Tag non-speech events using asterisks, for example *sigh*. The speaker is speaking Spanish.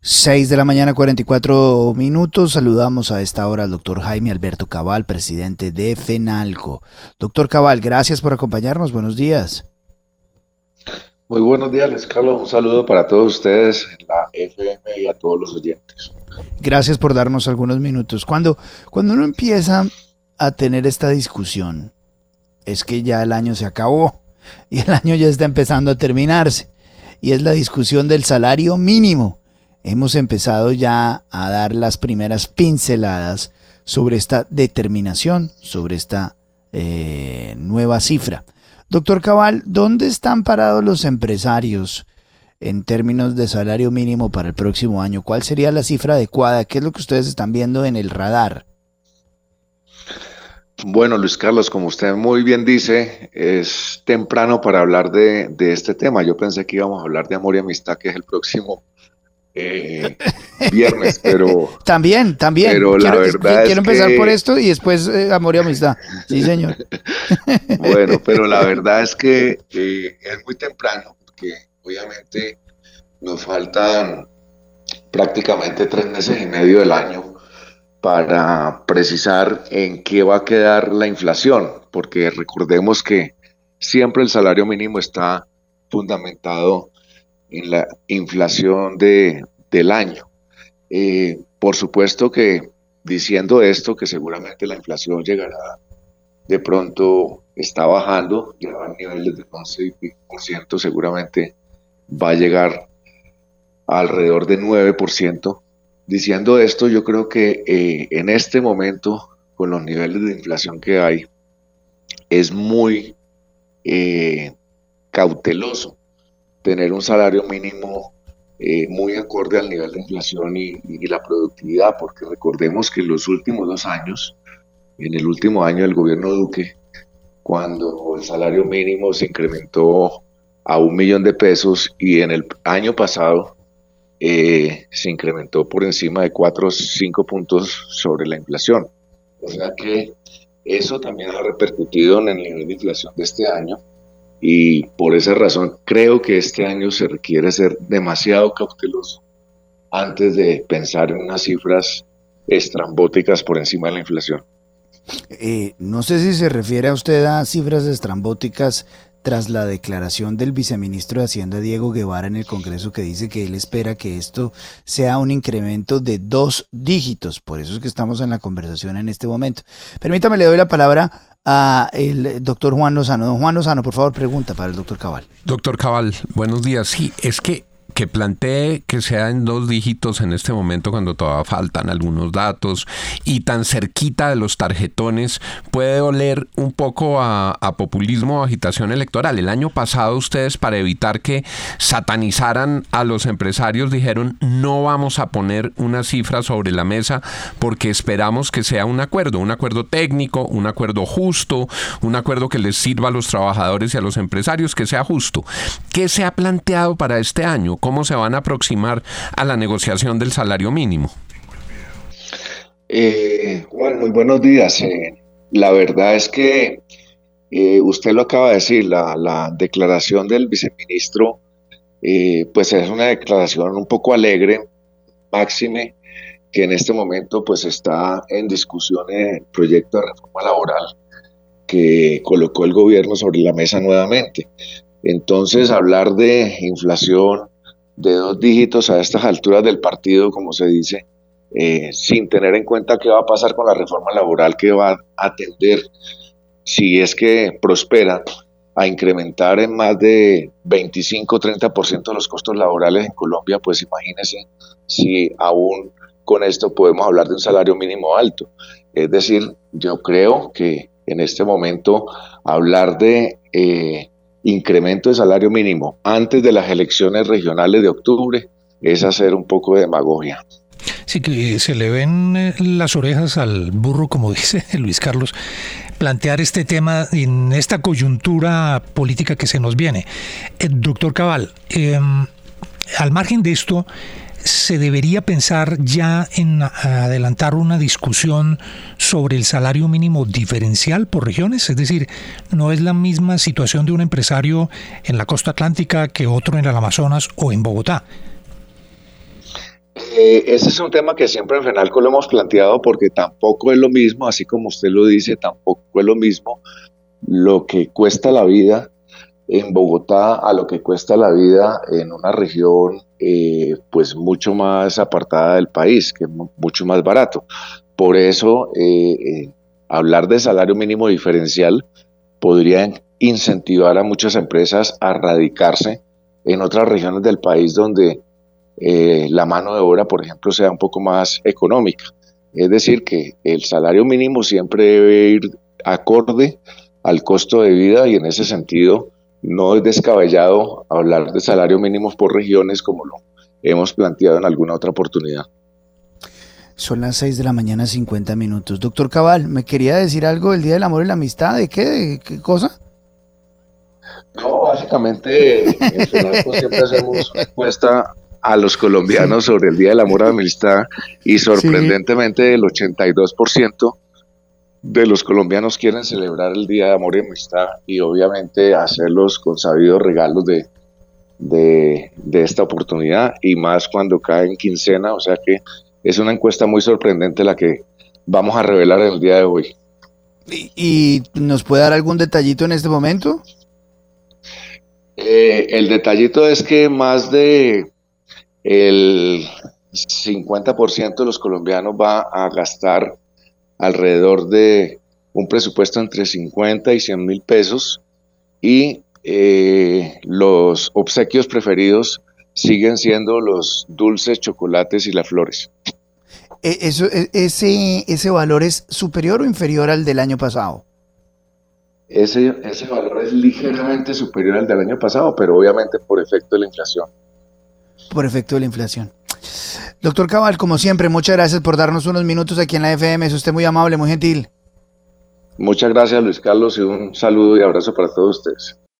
6 de la mañana, 44 minutos. Saludamos a esta hora al doctor Jaime Alberto Cabal, presidente de FENALCO. Doctor Cabal, gracias por acompañarnos. Buenos días. Muy buenos días, Les Carlos. Un saludo para todos ustedes en la FM y a todos los oyentes. Gracias por darnos algunos minutos. Cuando, cuando uno empieza a tener esta discusión, es que ya el año se acabó y el año ya está empezando a terminarse. Y es la discusión del salario mínimo. Hemos empezado ya a dar las primeras pinceladas sobre esta determinación, sobre esta eh, nueva cifra. Doctor Cabal, ¿dónde están parados los empresarios en términos de salario mínimo para el próximo año? ¿Cuál sería la cifra adecuada? ¿Qué es lo que ustedes están viendo en el radar? Bueno, Luis Carlos, como usted muy bien dice, es temprano para hablar de, de, este tema. Yo pensé que íbamos a hablar de amor y amistad, que es el próximo eh, viernes, pero... *laughs* también, también. Pero quiero, la verdad quiero empezar que- por esto y después eh, amor y amistad. Sí, señor. *laughs* Bueno, pero la verdad es que eh, es muy temprano, porque obviamente nos faltan prácticamente tres meses y medio del año para precisar en qué va a quedar la inflación, porque recordemos que siempre el salario mínimo está fundamentado en la inflación de, del año. Eh, por supuesto que diciendo esto, que seguramente la inflación llegará de pronto está bajando, ya a niveles del 11%, seguramente va a llegar alrededor de 9%. Diciendo esto, yo creo que eh, en este momento, con los niveles de inflación que hay, es muy eh, cauteloso tener un salario mínimo eh, muy acorde al nivel de inflación y, la productividad, porque recordemos que en los últimos dos años, en el último año del gobierno Duque, cuando el salario mínimo se incrementó a un millón de pesos y en el año pasado eh, se incrementó por encima de 4 o 5 puntos sobre la inflación. O sea que eso también ha repercutido en el nivel de inflación de este año y por esa razón creo que este año se requiere ser demasiado cauteloso antes de pensar en unas cifras estrambóticas por encima de la inflación. Eh, no sé si se refiere a usted a cifras estrambóticas tras la declaración del viceministro de Hacienda Diego Guevara en el Congreso que dice que él espera que esto sea un incremento de dos dígitos. Por eso es que estamos en la conversación en este momento. Permítame, le doy la palabra a el doctor Juan Lozano. Don Juan Lozano, por favor, pregunta para el doctor Cabal. Doctor Cabal, buenos días. Sí, es que que plantee que sea en dos dígitos en este momento cuando todavía faltan algunos datos y tan cerquita de los tarjetones puede oler un poco a, a populismo o agitación electoral. El año pasado ustedes para evitar que satanizaran a los empresarios dijeron no vamos a poner una cifra sobre la mesa porque esperamos que sea un acuerdo, un acuerdo técnico, un acuerdo justo, un acuerdo que les sirva a los trabajadores y a los empresarios, que sea justo. ¿Qué se ha planteado para este año? ¿Cómo se van a aproximar a la negociación del salario mínimo? Eh, Juan, muy buenos días. Eh, la verdad es que eh, usted lo acaba de decir, la, la declaración del viceministro, pues es una declaración un poco alegre, máxime, que en este momento pues está en discusión el proyecto de reforma laboral que colocó el gobierno sobre la mesa nuevamente. Entonces, hablar de inflación de dos dígitos a estas alturas del partido, como se dice, eh, sin tener en cuenta qué va a pasar con la reforma laboral que va a atender, si es que prospera, a incrementar en más de 25-30% los costos laborales en Colombia, pues imagínense si aún con esto podemos hablar de un salario mínimo alto. Es decir, yo creo que en este momento hablar de eh, incremento de salario mínimo antes de las elecciones regionales de octubre es hacer un poco de demagogia. Sí, que se le ven eh, las orejas al burro, como *laughs* dice Luis Carlos, plantear este tema en esta coyuntura política que se nos viene. Eh, doctor Cabal, em, al margen de esto, ¿se debería pensar ya en adelantar una discusión sobre el salario mínimo diferencial por regiones? Es decir, no es la misma situación de un empresario en la costa atlántica que otro en el Amazonas o en Bogotá. Eh, ese es un tema que siempre en FENALCO lo hemos planteado porque tampoco es lo mismo, así como usted lo dice, tampoco es lo mismo lo que cuesta la vida en Bogotá a lo que cuesta la vida en una región eh, pues mucho más apartada del país, que es mucho más barato. Por eso eh, hablar de salario mínimo diferencial podría incentivar a muchas empresas a radicarse en otras regiones del país donde eh, la mano de obra, por ejemplo, sea un poco más económica. Es decir, que el salario mínimo siempre debe ir acorde al costo de vida y en ese sentido no es descabellado hablar de salario mínimo por regiones como lo hemos planteado en alguna otra oportunidad. Son las 6 de la mañana, 50 minutos. Doctor Cabal, ¿me quería decir algo del Día del Amor y la Amistad? ¿De qué? ¿De qué cosa? No, básicamente en siempre hacemos encuesta a los colombianos sobre el Día del Amor y la Amistad y sorprendentemente el 82% de los colombianos quieren celebrar el Día de Amor y Amistad y obviamente hacerlos con sabidos regalos de, de, de esta oportunidad y más cuando cae en quincena, o sea que es una encuesta muy sorprendente la que vamos a revelar en el día de hoy. ¿Y, nos puede dar algún detallito en este momento? Eh, el detallito es que más de el 50% de los colombianos va a gastar alrededor de un presupuesto entre 50 y 100 mil pesos y eh, los obsequios preferidos siguen siendo los dulces, chocolates y las flores. E, eso, e, ese, ¿Ese valor es superior o inferior al del año pasado? Ese, ese valor es ligeramente superior al del año pasado, pero obviamente por efecto de la inflación por efecto de la inflación. Doctor Cabal, como siempre, muchas gracias por darnos unos minutos aquí en la FM. Es usted muy amable, muy gentil. Muchas gracias, Luis Carlos, y un saludo y abrazo para todos ustedes.